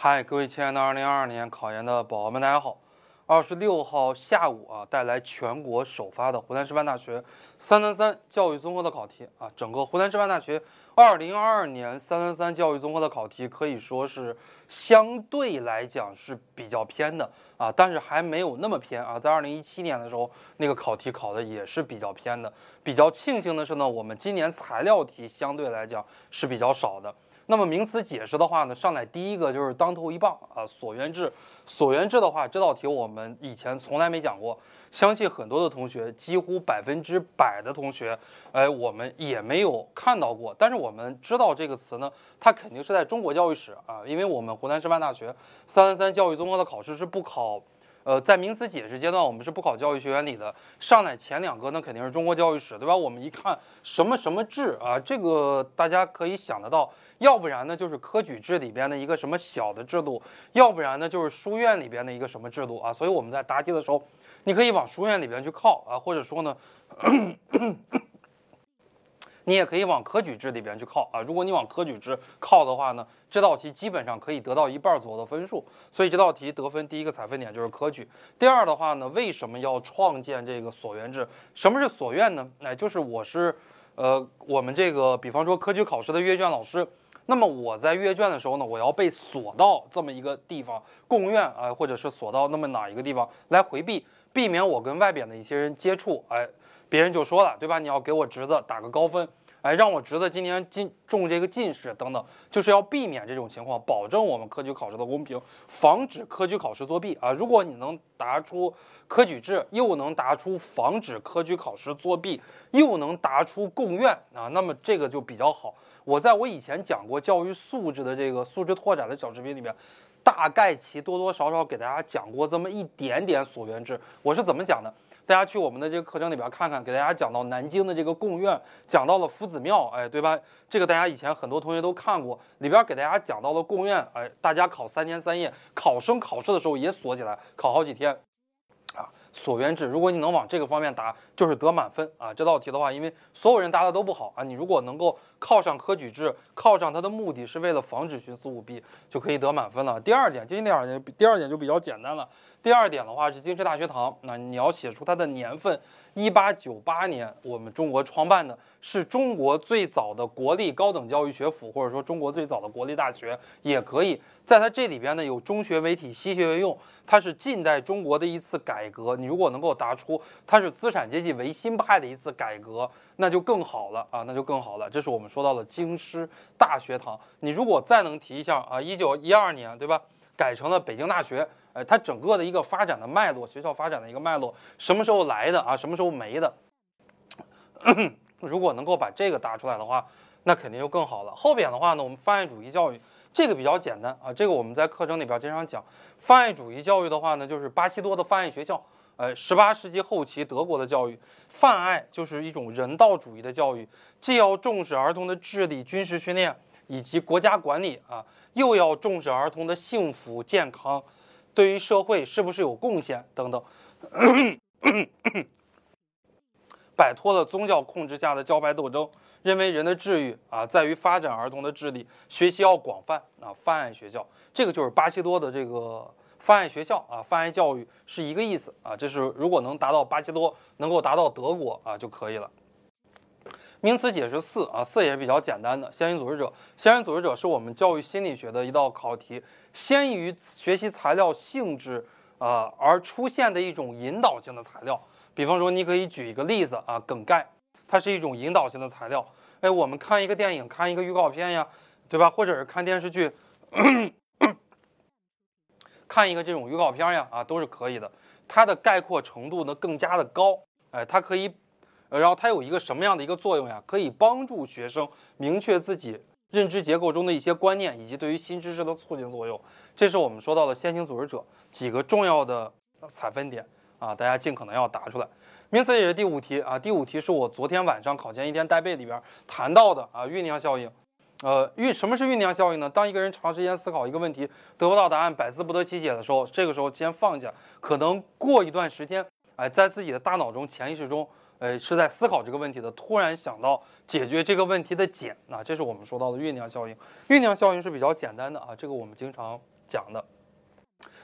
嗨，各位亲爱的2022年考研的宝宝们，大家好。二十六号下午啊，带来全国首发的湖南师范大学三三三教育综合的考题啊。整个湖南师范大学二零二二年三三三教育综合的考题可以说是相对来讲是比较偏的啊，但是还没有那么偏啊。在二零一七年的时候，那个考题考的也是比较偏的。比较庆幸的是呢，我们今年材料题相对来讲是比较少的。那么名词解释的话呢，上来第一个就是当头一棒啊，所缘制。所缘制的话，这道题我们以前从来没讲过，相信很多的同学，几乎百分之百的同学，哎，我们也没有看到过。但是我们知道这个词呢，它肯定是在中国教育史啊，因为我们湖南师范大学三三三教育综合的考试是不考。呃，在名词解释阶段，我们是不考教育学原理的。上来前两个，那肯定是中国教育史，对吧？我们一看什么什么制啊，这个大家可以想得到。要不然呢，就是科举制里边的一个什么小的制度；要不然呢，就是书院里边的一个什么制度啊。所以我们在答题的时候，你可以往书院里边去靠啊，或者说呢。你也可以往科举制里边去靠啊！如果你往科举制靠的话呢，这道题基本上可以得到一半儿左右的分数。所以这道题得分第一个采分点就是科举。第二的话呢，为什么要创建这个所院制？什么是所院呢？哎，就是我是，呃，我们这个比方说科举考试的阅卷老师，那么我在阅卷的时候呢，我要被锁到这么一个地方，贡院啊，或者是锁到那么哪一个地方来回避，避免我跟外边的一些人接触。哎，别人就说了，对吧？你要给我侄子打个高分。哎，让我侄子今年进中这个进士等等，就是要避免这种情况，保证我们科举考试的公平，防止科举考试作弊啊！如果你能答出科举制，又能答出防止科举考试作弊，又能答出贡院啊，那么这个就比较好。我在我以前讲过教育素质的这个素质拓展的小视频里面，大概其多多少少给大家讲过这么一点点所缘制，我是怎么讲的？大家去我们的这个课程里边看看，给大家讲到南京的这个贡院，讲到了夫子庙，哎，对吧？这个大家以前很多同学都看过，里边给大家讲到了贡院，哎，大家考三天三夜，考生考试的时候也锁起来，考好几天。所缘制，如果你能往这个方面答，就是得满分啊！这道题的话，因为所有人答的都不好啊，你如果能够靠上科举制，靠上它的目的是为了防止徇私舞弊，就可以得满分了。第二点，今天第二点，第二点就比较简单了。第二点的话是京师大学堂，那你要写出它的年份。一八九八年，我们中国创办的是中国最早的国立高等教育学府，或者说中国最早的国立大学也可以。在它这里边呢，有中学为体，西学为用，它是近代中国的一次改革。你如果能够答出它是资产阶级维新派的一次改革，那就更好了啊，那就更好了。这是我们说到的京师大学堂。你如果再能提一下啊，一九一二年，对吧？改成了北京大学。呃，它整个的一个发展的脉络，学校发展的一个脉络，什么时候来的啊？什么时候没的？如果能够把这个答出来的话，那肯定就更好了。后边的话呢，我们泛爱主义教育这个比较简单啊，这个我们在课程里边经常讲。泛爱主义教育的话呢，就是巴西多的泛爱学校，呃，十八世纪后期德国的教育。泛爱就是一种人道主义的教育，既要重视儿童的智力、军事训练以及国家管理啊，又要重视儿童的幸福健康。对于社会是不是有贡献等等，摆脱了宗教控制下的教派斗争，认为人的治愈啊在于发展儿童的智力，学习要广泛啊，泛爱学校，这个就是巴西多的这个泛爱学校啊，泛爱教育是一个意思啊，这是如果能达到巴西多，能够达到德国啊就可以了。名词解释四啊，四也是比较简单的。先行组织者，先行组织者是我们教育心理学的一道考题，先于学习材料性质啊而出现的一种引导性的材料。比方说，你可以举一个例子啊，梗概，它是一种引导性的材料。哎，我们看一个电影，看一个预告片呀，对吧？或者是看电视剧，看一个这种预告片呀，啊，都是可以的。它的概括程度呢更加的高，哎，它可以。呃，然后它有一个什么样的一个作用呀？可以帮助学生明确自己认知结构中的一些观念，以及对于新知识的促进作用。这是我们说到的先行组织者几个重要的采分点啊，大家尽可能要答出来。名词解释第五题啊，第五题是我昨天晚上考前一天带背里边谈到的啊，酝酿效应。呃，酝什么是酝酿效应呢？当一个人长时间思考一个问题得不到答案，百思不得其解的时候，这个时候先放下，可能过一段时间，哎，在自己的大脑中、潜意识中。呃，是在思考这个问题的，突然想到解决这个问题的简，那这是我们说到的酝酿效应。酝酿效应是比较简单的啊，这个我们经常讲的。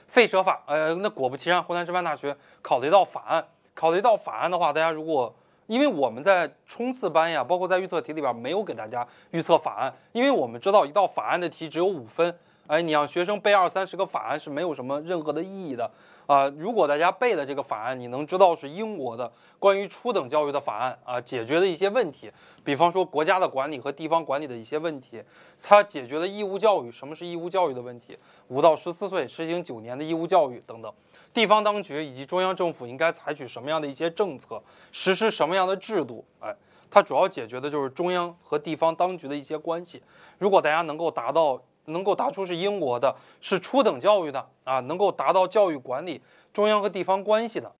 废舍法，呃，那果不其然，湖南师范大学考了一道法案，考了一道法案的话，大家如果因为我们在冲刺班呀，包括在预测题里边没有给大家预测法案，因为我们知道一道法案的题只有五分，哎，你让学生背二三十个法案是没有什么任何的意义的。啊，如果大家背了这个法案，你能知道是英国的关于初等教育的法案啊，解决的一些问题，比方说国家的管理和地方管理的一些问题，它解决了义务教育，什么是义务教育的问题，五到十四岁实行九年的义务教育等等，地方当局以及中央政府应该采取什么样的一些政策，实施什么样的制度，哎，它主要解决的就是中央和地方当局的一些关系。如果大家能够达到。能够答出是英国的，是初等教育的啊，能够达到教育管理中央和地方关系的。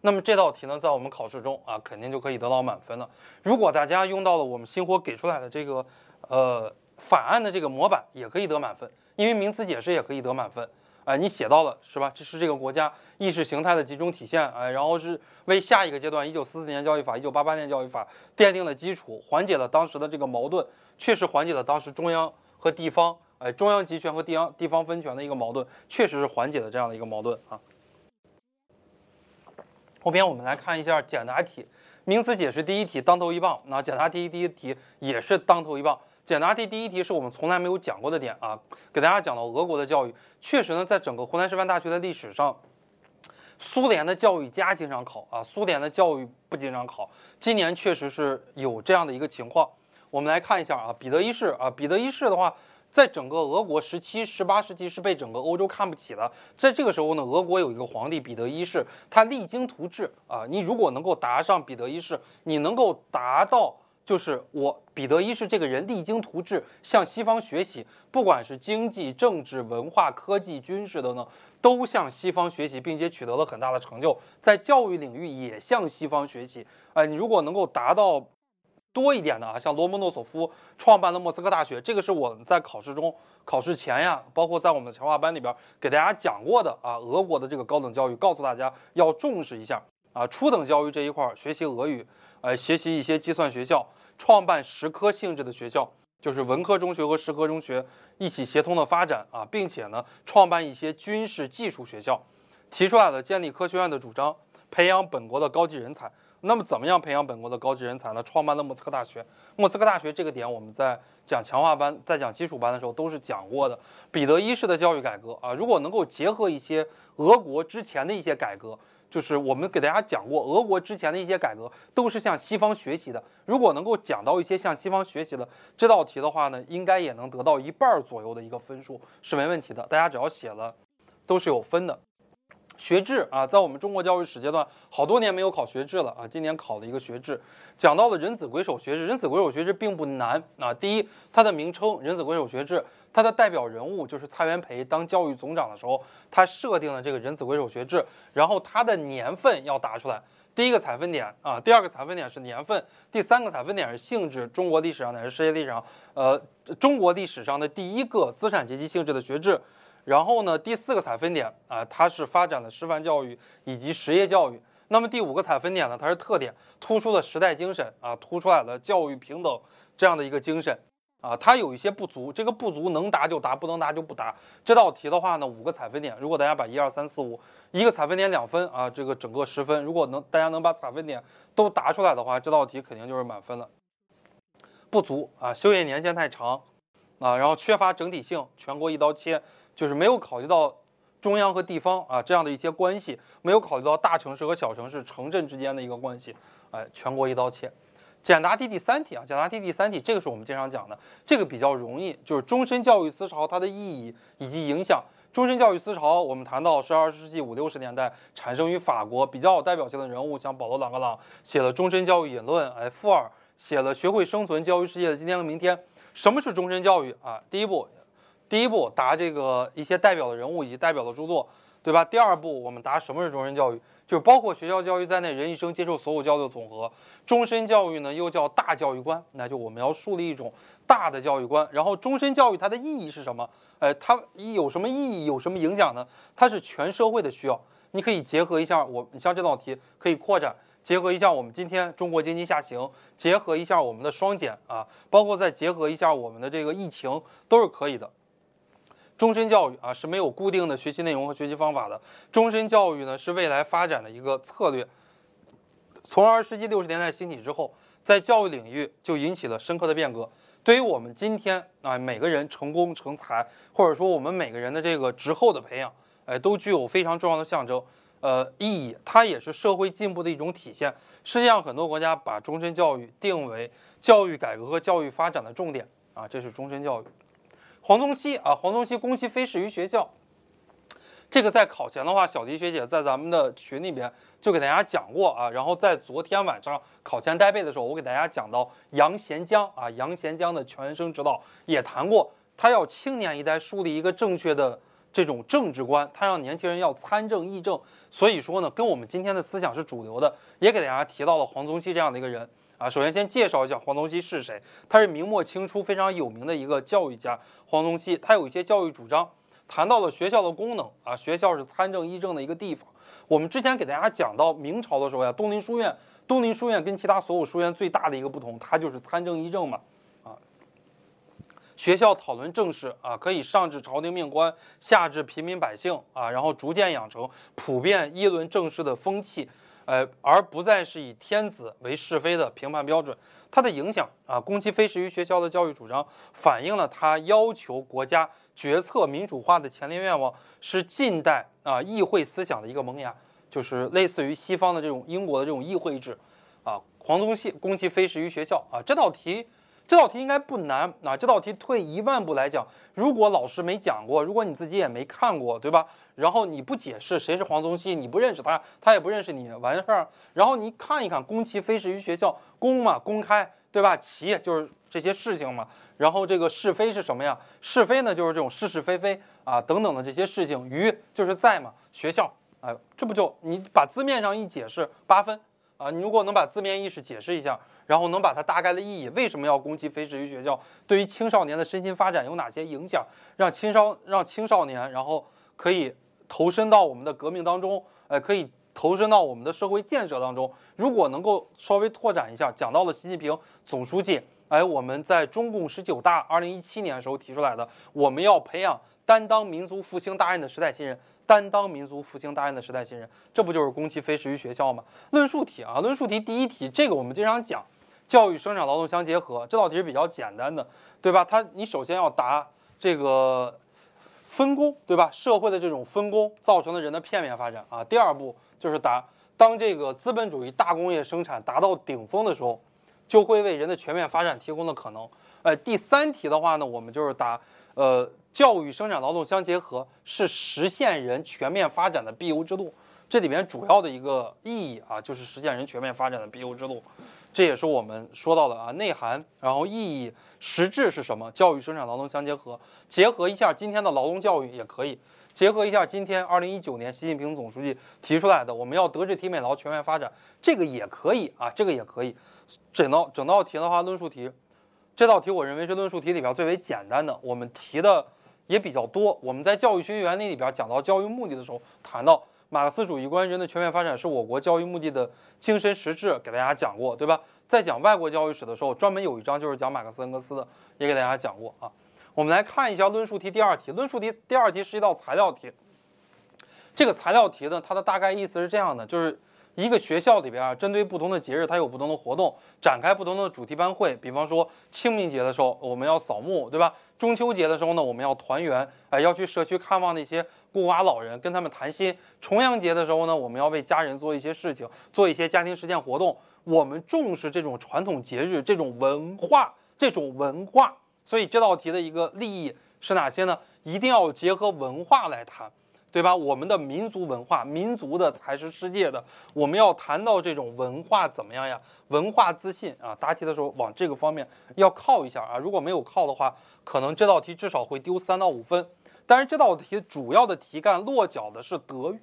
那么这道题呢，在我们考试中啊，肯定就可以得到满分了。如果大家用到了我们星火给出来的这个呃法案的这个模板，也可以得满分，因为名词解释也可以得满分。哎，你写到了是吧？这是这个国家意识形态的集中体现。哎，然后是为下一个阶段，一九四四年教育法、一九八八年教育法奠定了基础，缓解了当时的这个矛盾，确实缓解了当时中央和地方，哎，中央集权和地方地方分权的一个矛盾，确实是缓解了这样的一个矛盾啊。后边我们来看一下简答题，名词解释第一题当头一棒。那简答题第一题也是当头一棒。简答题第一题是我们从来没有讲过的点啊，给大家讲到俄国的教育，确实呢，在整个湖南师范大学的历史上，苏联的教育家经常考啊，苏联的教育不经常考。今年确实是有这样的一个情况，我们来看一下啊，彼得一世啊，彼得一世的话，在整个俄国十七、十八世纪是被整个欧洲看不起的。在这个时候呢，俄国有一个皇帝彼得一世，他励精图治啊，你如果能够答上彼得一世，你能够达到。就是我彼得一世这个人励精图治，向西方学习，不管是经济、政治、文化、科技、军事等等，都向西方学习，并且取得了很大的成就，在教育领域也向西方学习。哎，你如果能够达到多一点的啊，像罗蒙诺索夫创办了莫斯科大学，这个是我们在考试中、考试前呀，包括在我们的强化班里边给大家讲过的啊，俄国的这个高等教育，告诉大家要重视一下啊，初等教育这一块学习俄语，呃，学习一些计算学校。创办实科性质的学校，就是文科中学和实科中学一起协同的发展啊，并且呢，创办一些军事技术学校，提出来了建立科学院的主张，培养本国的高级人才。那么，怎么样培养本国的高级人才呢？创办了莫斯科大学。莫斯科大学这个点，我们在讲强化班、在讲基础班的时候都是讲过的。彼得一世的教育改革啊，如果能够结合一些俄国之前的一些改革。就是我们给大家讲过，俄国之前的一些改革都是向西方学习的。如果能够讲到一些向西方学习的这道题的话呢，应该也能得到一半左右的一个分数，是没问题的。大家只要写了，都是有分的。学制啊，在我们中国教育史阶段，好多年没有考学制了啊，今年考了一个学制，讲到了人子鬼首学制。人子鬼首学制并不难啊，第一，它的名称人子鬼首学制。它的代表人物就是蔡元培当教育总长的时候，他设定了这个人子鬼首学制，然后它的年份要答出来。第一个采分点啊，第二个采分点是年份，第三个采分点是性质。中国历史上乃至世界历史上，呃，中国历史上的第一个资产阶级性质的学制。然后呢，第四个采分点啊，它是发展了师范教育以及实业教育。那么第五个采分点呢，它是特点，突出了时代精神啊，突出来了教育平等这样的一个精神。啊，它有一些不足，这个不足能答就答，不能答就不答。这道题的话呢，五个采分点，如果大家把一二三四五一个采分点两分啊，这个整个十分，如果能大家能把采分点都答出来的话，这道题肯定就是满分了。不足啊，修业年限太长啊，然后缺乏整体性，全国一刀切，就是没有考虑到中央和地方啊这样的一些关系，没有考虑到大城市和小城市、城镇之间的一个关系，哎，全国一刀切。简答题第三题啊，简答题第三题，这个是我们经常讲的，这个比较容易，就是终身教育思潮它的意义以及影响。终身教育思潮，我们谈到是二十世纪五六十年代产生于法国，比较有代表性的人物，像保罗·朗格朗写了《终身教育引论》，哎，富尔写了《学会生存：教育世界的今天和明天》。什么是终身教育啊？第一步，第一步答这个一些代表的人物以及代表的著作，对吧？第二步，我们答什么是终身教育。就是包括学校教育在内，人一生接受所有教育的总和。终身教育呢，又叫大教育观，那就我们要树立一种大的教育观。然后，终身教育它的意义是什么？哎，它有什么意义？有什么影响呢？它是全社会的需要。你可以结合一下我，你像这道题可以扩展，结合一下我们今天中国经济下行，结合一下我们的双减啊，包括再结合一下我们的这个疫情，都是可以的。终身教育啊是没有固定的学习内容和学习方法的，终身教育呢是未来发展的一个策略。从二十世纪六十年代兴起之后，在教育领域就引起了深刻的变革。对于我们今天啊每个人成功成才，或者说我们每个人的这个之后的培养，哎，都具有非常重要的象征，呃意义。它也是社会进步的一种体现。世界上很多国家把终身教育定为教育改革和教育发展的重点啊，这是终身教育。黄宗羲啊，黄宗羲攻其非是于学校。这个在考前的话，小迪学姐在咱们的群里边就给大家讲过啊。然后在昨天晚上考前带背的时候，我给大家讲到杨贤江啊，杨贤江的全生指导也谈过，他要青年一代树立一个正确的这种政治观，他让年轻人要参政议政。所以说呢，跟我们今天的思想是主流的，也给大家提到了黄宗羲这样的一个人。啊，首先先介绍一下黄宗羲是谁。他是明末清初非常有名的一个教育家。黄宗羲他有一些教育主张，谈到了学校的功能啊，学校是参政议政的一个地方。我们之前给大家讲到明朝的时候呀，东林书院，东林书院跟其他所有书院最大的一个不同，它就是参政议政嘛。啊，学校讨论政事啊，可以上至朝廷命官，下至平民百姓啊，然后逐渐养成普遍议论政事的风气。呃，而不再是以天子为是非的评判标准，它的影响啊，攻其非是于学校的教育主张，反映了他要求国家决策民主化的强烈愿望，是近代啊议会思想的一个萌芽，就是类似于西方的这种英国的这种议会制，啊，黄宗羲攻其非是于学校啊，这道题。这道题应该不难啊！这道题退一万步来讲，如果老师没讲过，如果你自己也没看过，对吧？然后你不解释谁是黄宗羲，你不认识他，他也不认识你，完事儿。然后你看一看，公其非是于学校，公嘛，公开，对吧？其就是这些事情嘛。然后这个是非是什么呀？是非呢，就是这种是是非非啊等等的这些事情。于就是在嘛，学校，哎，这不就你把字面上一解释八分啊？你如果能把字面意思解释一下。然后能把它大概的意义，为什么要攻击非止于学校？对于青少年的身心发展有哪些影响？让青少让青少年，然后可以投身到我们的革命当中，呃，可以投身到我们的社会建设当中。如果能够稍微拓展一下，讲到了习近平总书记，哎，我们在中共十九大二零一七年的时候提出来的，我们要培养担当民族复兴大任的时代新人，担当民族复兴大任的时代新人，这不就是攻击非止于学校吗？论述题啊，论述题第一题，这个我们经常讲。教育、生产、劳动相结合，这道题是比较简单的，对吧？它你首先要答这个分工，对吧？社会的这种分工造成了人的片面发展啊。第二步就是答当这个资本主义大工业生产达到顶峰的时候，就会为人的全面发展提供的可能。呃，第三题的话呢，我们就是答呃教育、生产、劳动相结合是实现人全面发展的必由之路。这里面主要的一个意义啊，就是实现人全面发展的必由之路。这也是我们说到的啊，内涵，然后意义、实质是什么？教育、生产、劳动相结合，结合一下今天的劳动教育也可以，结合一下今天二零一九年习近平总书记提出来的，我们要德智体美劳全面发展，这个也可以啊，这个也可以。整道整道题的话，论述题，这道题我认为是论述题里边最为简单的，我们提的也比较多。我们在教育学原理里边讲到教育目的的时候，谈到。马克思主义关于，人的全面发展是我国教育目的的精神实质，给大家讲过，对吧？在讲外国教育史的时候，专门有一章就是讲马克思恩格斯的，也给大家讲过啊。我们来看一下论述题第二题，论述题第二题是一道材料题。这个材料题呢，它的大概意思是这样的，就是。一个学校里边啊，针对不同的节日，它有不同的活动，展开不同的主题班会。比方说清明节的时候，我们要扫墓，对吧？中秋节的时候呢，我们要团圆，哎，要去社区看望那些孤寡老人，跟他们谈心。重阳节的时候呢，我们要为家人做一些事情，做一些家庭实践活动。我们重视这种传统节日，这种文化，这种文化。所以这道题的一个利益是哪些呢？一定要结合文化来谈。对吧？我们的民族文化，民族的才是世界的。我们要谈到这种文化怎么样呀？文化自信啊！答题的时候往这个方面要靠一下啊！如果没有靠的话，可能这道题至少会丢三到五分。但是这道题主要的题干落脚的是德育，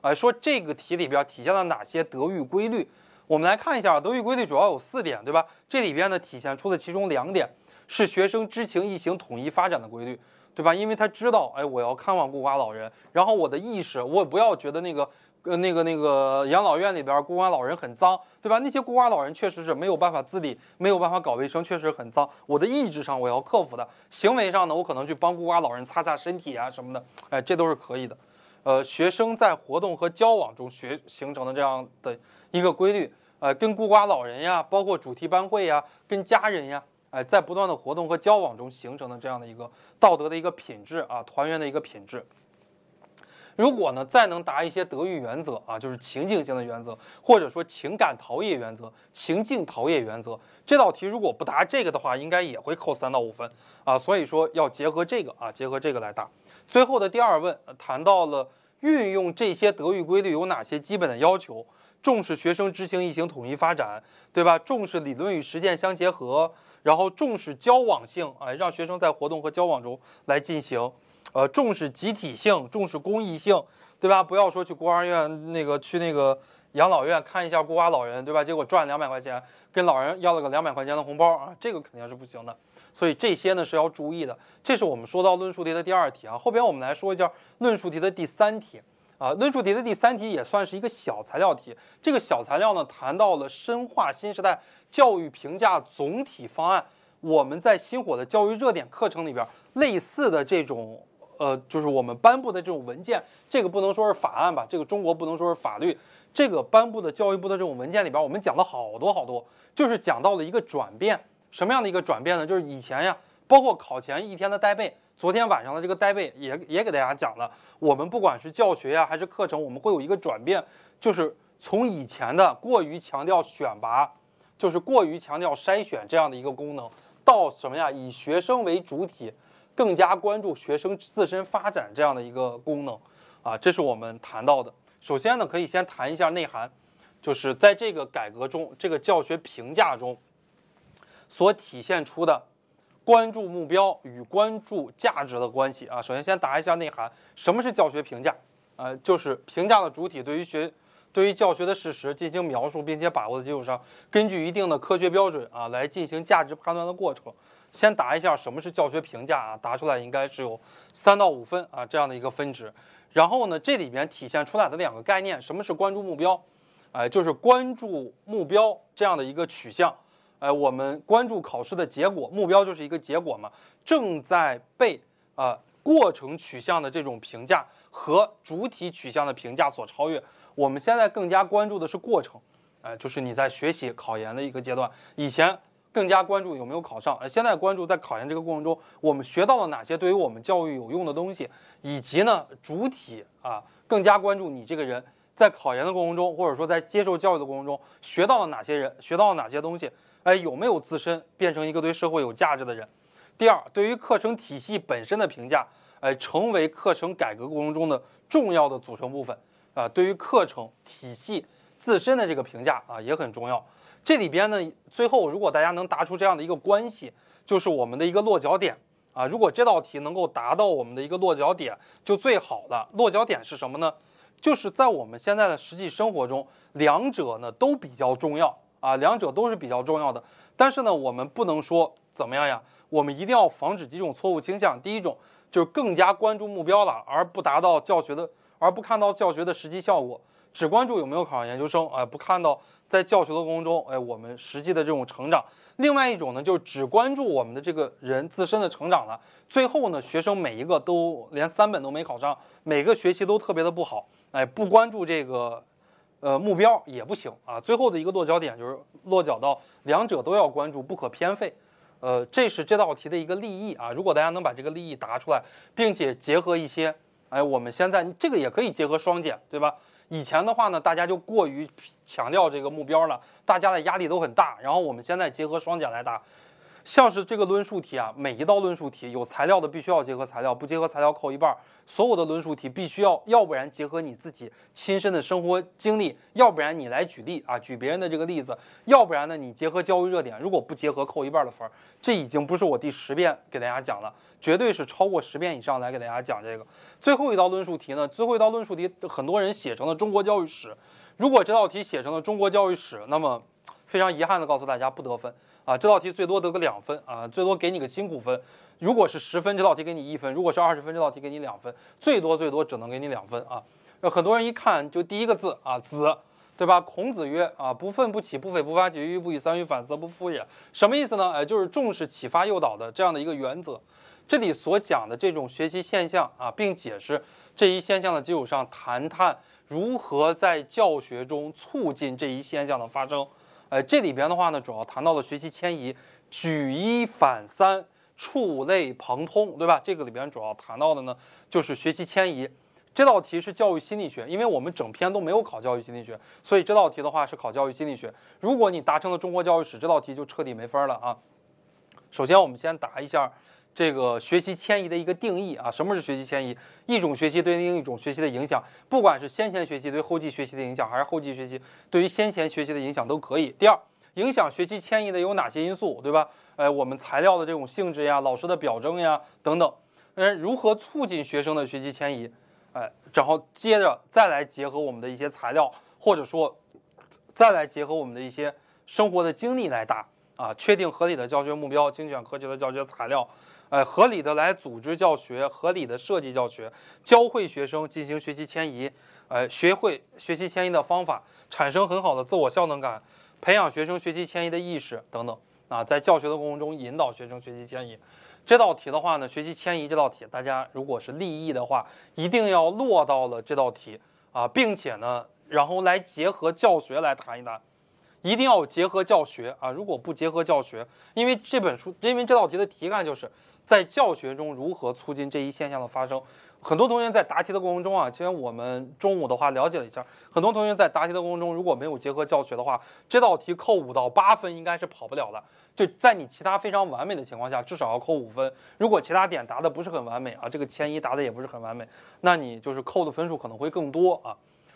哎，说这个题里边体现了哪些德育规律？我们来看一下，德育规律主要有四点，对吧？这里边呢体现出的其中两点是学生知情意行统一发展的规律。对吧？因为他知道，哎，我要看望孤寡老人，然后我的意识，我不要觉得那个呃那个那个养老院里边孤寡老人很脏，对吧？那些孤寡老人确实是没有办法自理，没有办法搞卫生，确实很脏。我的意志上我要克服的，行为上呢，我可能去帮孤寡老人擦擦身体啊什么的，哎，这都是可以的。呃，学生在活动和交往中学形成的这样的一个规律，呃，跟孤寡老人呀，包括主题班会呀，跟家人呀，哎，在不断的活动和交往中形成的这样的一个道德的一个品质啊，团圆的一个品质。如果呢，再能答一些德育原则啊，就是情境性的原则，或者说情感陶冶原则、情境陶冶原则，这道题如果不答这个的话，应该也会扣三到五分啊。所以说要结合这个啊，结合这个来答。最后的第二问谈到了运用这些德育规律有哪些基本的要求，重视学生知行意行统一发展，对吧？重视理论与实践相结合，然后重视交往性啊，让学生在活动和交往中来进行。呃，重视集体性，重视公益性，对吧？不要说去孤儿院那个去那个养老院看一下孤寡老人，对吧？结果赚两百块钱，跟老人要了个两百块钱的红包啊，这个肯定是不行的。所以这些呢是要注意的。这是我们说到论述题的第二题啊。后边我们来说一下论述题的第三题啊。论述题的第三题也算是一个小材料题。这个小材料呢谈到了深化新时代教育评价总体方案。我们在新火的教育热点课程里边类似的这种。呃，就是我们颁布的这种文件，这个不能说是法案吧？这个中国不能说是法律。这个颁布的教育部的这种文件里边，我们讲了好多好多，就是讲到了一个转变。什么样的一个转变呢？就是以前呀，包括考前一天的带背，昨天晚上的这个带背也也给大家讲了。我们不管是教学呀还是课程，我们会有一个转变，就是从以前的过于强调选拔，就是过于强调筛选这样的一个功能，到什么呀？以学生为主体。更加关注学生自身发展这样的一个功能，啊，这是我们谈到的。首先呢，可以先谈一下内涵，就是在这个改革中，这个教学评价中所体现出的关注目标与关注价值的关系啊。首先先答一下内涵，什么是教学评价？呃，就是评价的主体对于学对于教学的事实进行描述，并且把握的基础上，根据一定的科学标准啊来进行价值判断的过程。先答一下什么是教学评价啊？答出来应该是有三到五分啊这样的一个分值。然后呢，这里边体现出来的两个概念，什么是关注目标？哎，就是关注目标这样的一个取向。哎，我们关注考试的结果，目标就是一个结果嘛。正在被啊过程取向的这种评价和主体取向的评价所超越。我们现在更加关注的是过程，哎，就是你在学习考研的一个阶段，以前。更加关注有没有考上，而现在关注在考研这个过程中，我们学到了哪些对于我们教育有用的东西，以及呢主体啊更加关注你这个人在考研的过程中，或者说在接受教育的过程中学到了哪些人，学到了哪些东西，哎有没有自身变成一个对社会有价值的人？第二，对于课程体系本身的评价，哎成为课程改革过程中的重要的组成部分啊，对于课程体系自身的这个评价啊也很重要。这里边呢，最后如果大家能答出这样的一个关系，就是我们的一个落脚点啊。如果这道题能够达到我们的一个落脚点，就最好了。落脚点是什么呢？就是在我们现在的实际生活中，两者呢都比较重要啊，两者都是比较重要的。但是呢，我们不能说怎么样呀？我们一定要防止几种错误倾向。第一种就是更加关注目标了，而不达到教学的，而不看到教学的实际效果，只关注有没有考上研究生，哎，不看到。在教学的过程中，哎，我们实际的这种成长。另外一种呢，就是只关注我们的这个人自身的成长了。最后呢，学生每一个都连三本都没考上，每个学期都特别的不好，哎，不关注这个，呃，目标也不行啊。最后的一个落脚点就是落脚到两者都要关注，不可偏废。呃，这是这道题的一个立意啊。如果大家能把这个立意答出来，并且结合一些，哎，我们现在这个也可以结合双减，对吧？以前的话呢，大家就过于强调这个目标了，大家的压力都很大。然后我们现在结合双减来答。像是这个论述题啊，每一道论述题有材料的必须要结合材料，不结合材料扣一半。所有的论述题必须要，要不然结合你自己亲身的生活经历，要不然你来举例啊，举别人的这个例子，要不然呢你结合教育热点。如果不结合，扣一半的分。这已经不是我第十遍给大家讲了，绝对是超过十遍以上来给大家讲这个。最后一道论述题呢，最后一道论述题很多人写成了中国教育史。如果这道题写成了中国教育史，那么非常遗憾的告诉大家不得分。啊，这道题最多得个两分啊，最多给你个辛苦分。如果是十分，这道题给你一分；如果是二十分，这道题给你两分。最多最多只能给你两分啊。很多人一看就第一个字啊，子，对吧？孔子曰啊，不愤不启，不悱不发，己欲不以三于反，则不复也。什么意思呢？哎，就是重视启发诱导的这样的一个原则。这里所讲的这种学习现象啊，并解释这一现象的基础上，谈谈如何在教学中促进这一现象的发生。呃，这里边的话呢，主要谈到了学习迁移，举一反三，触类旁通，对吧？这个里边主要谈到的呢，就是学习迁移。这道题是教育心理学，因为我们整篇都没有考教育心理学，所以这道题的话是考教育心理学。如果你达成了中国教育史，这道题就彻底没分了啊。首先，我们先答一下这个学习迁移的一个定义啊。什么是学习迁移？一种学习对另一种学习的影响，不管是先前学习对后继学习的影响，还是后继学习对于先前学习的影响都可以。第二，影响学习迁移的有哪些因素，对吧？呃，我们材料的这种性质呀，老师的表征呀等等。嗯，如何促进学生的学习迁移？哎，然后接着再来结合我们的一些材料，或者说再来结合我们的一些生活的经历来答啊，确定合理的教学目标，精选科学的教学材料，哎，合理的来组织教学，合理的设计教学，教会学生进行学习迁移，哎，学会学习迁移的方法，产生很好的自我效能感，培养学生学习迁移的意识等等啊，在教学的过程中引导学生学习迁移。这道题的话呢，学习迁移这道题，大家如果是立意的话，一定要落到了这道题啊，并且呢，然后来结合教学来谈一谈，一定要结合教学啊，如果不结合教学，因为这本书，因为这道题的题干就是在教学中如何促进这一现象的发生。很多同学在答题的过程中啊，其实我们中午的话了解了一下，很多同学在答题的过程中如果没有结合教学的话，这道题扣五到八分应该是跑不了的。就在你其他非常完美的情况下，至少要扣五分。如果其他点答的不是很完美啊，这个迁移答的也不是很完美，那你就是扣的分数可能会更多啊。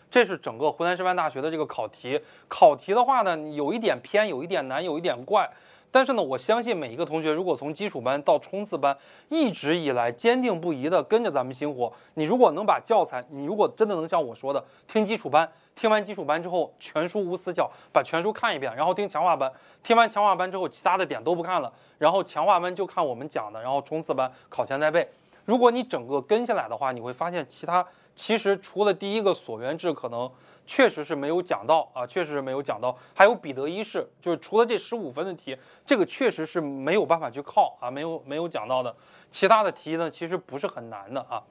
这是整个湖南师范大学的这个考题。考题的话呢，有一点偏，有一点难，有一点怪。但是呢，我相信每一个同学，如果从基础班到冲刺班，一直以来坚定不移的跟着咱们星火，你如果能把教材，你如果真的能像我说的，听基础班，听完基础班之后，全书无死角，把全书看一遍，然后听强化班，听完强化班之后，其他的点都不看了，然后强化班就看我们讲的，然后冲刺班考前再背。如果你整个跟下来的话，你会发现其他其实除了第一个所缘制可能。确实是没有讲到啊，确实是没有讲到。还有彼得一世，就是除了这十五分的题，这个确实是没有办法去靠啊，没有没有讲到的。其他的题呢，其实不是很难的啊。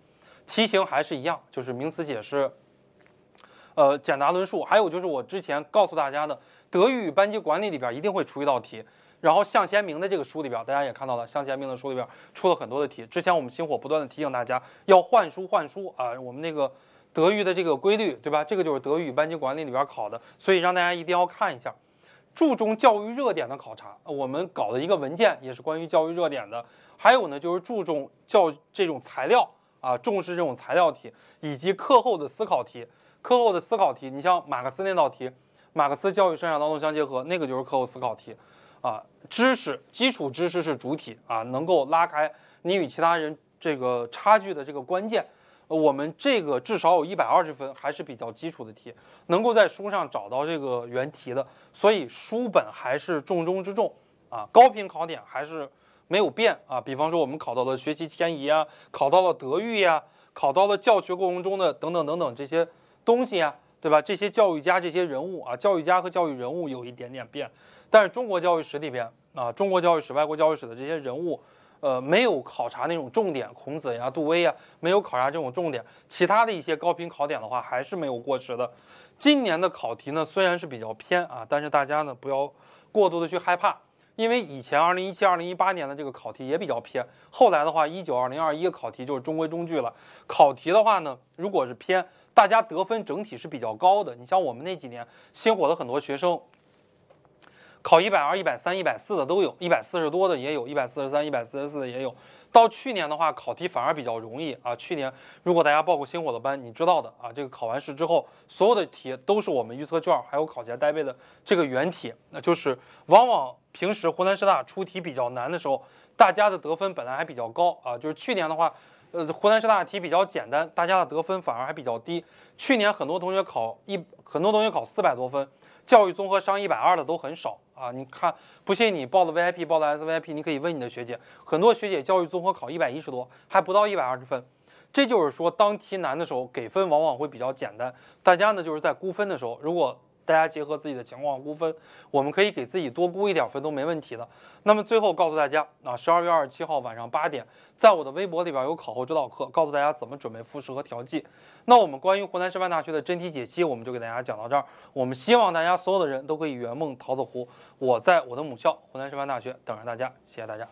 题型还是一样，就是名词解释，呃，简答论述。还有就是我之前告诉大家的，德育与班级管理里边一定会出一道题。然后向贤明的这个书里边，大家也看到了，向贤明的书里边出了很多的题。之前我们星火不断的提醒大家要换书换书啊，我们那个。德育的这个规律，对吧？这个就是德育班级管理里边考的，所以让大家一定要看一下。注重教育热点的考察，我们搞的一个文件也是关于教育热点的。还有呢，就是注重教这种材料啊，重视这种材料题以及课后的思考题。课后的思考题，你像马克思那道题，马克思教育生产劳动相结合，那个就是课后思考题啊。知识基础知识是主体啊，能够拉开你与其他人这个差距的这个关键。我们这个至少有一百二十分，还是比较基础的题，能够在书上找到这个原题的，所以书本还是重中之重啊。高频考点还是没有变啊。比方说我们考到了学习迁移啊，考到了德育呀，考到了教学过程中的等等等等这些东西呀，对吧？这些教育家这些人物啊，教育家和教育人物有一点点变，但是中国教育史里边啊，中国教育史、外国教育史的这些人物。呃，没有考察那种重点，孔子呀、杜威呀，没有考察这种重点。其他的一些高频考点的话，还是没有过时的。今年的考题呢，虽然是比较偏啊，但是大家呢不要过度的去害怕，因为以前二零一七、二零一八年的这个考题也比较偏。后来的话，一九、二零、二一考题就是中规中矩了。考题的话呢，如果是偏，大家得分整体是比较高的。你像我们那几年新火的很多学生。考一百二、一百三、一百四的都有，一百四十多的也有，一百四十三、一百四十四的也有。到去年的话，考题反而比较容易啊。去年如果大家报过星火的班，你知道的啊，这个考完试之后，所有的题都是我们预测卷还有考前带背的这个原题。那就是往往平时湖南师大出题比较难的时候，大家的得分本来还比较高啊。就是去年的话，呃，湖南师大题比较简单，大家的得分反而还比较低。去年很多同学考一，很多同学考四百多分。教育综合上一百二的都很少啊！你看，不信你报的 VIP，报的 SVIP，你可以问你的学姐，很多学姐教育综合考一百一十多，还不到一百二十分。这就是说，当题难的时候，给分往往会比较简单。大家呢就是在估分的时候，如果大家结合自己的情况估分，我们可以给自己多估一点分都没问题的。那么最后告诉大家啊，十二月二十七号晚上八点，在我的微博里边有考后指导课，告诉大家怎么准备复试和调剂。那我们关于湖南师范大学的真题解析，我们就给大家讲到这儿。我们希望大家所有的人都可以圆梦桃子湖。我在我的母校湖南师范大学等着大家，谢谢大家。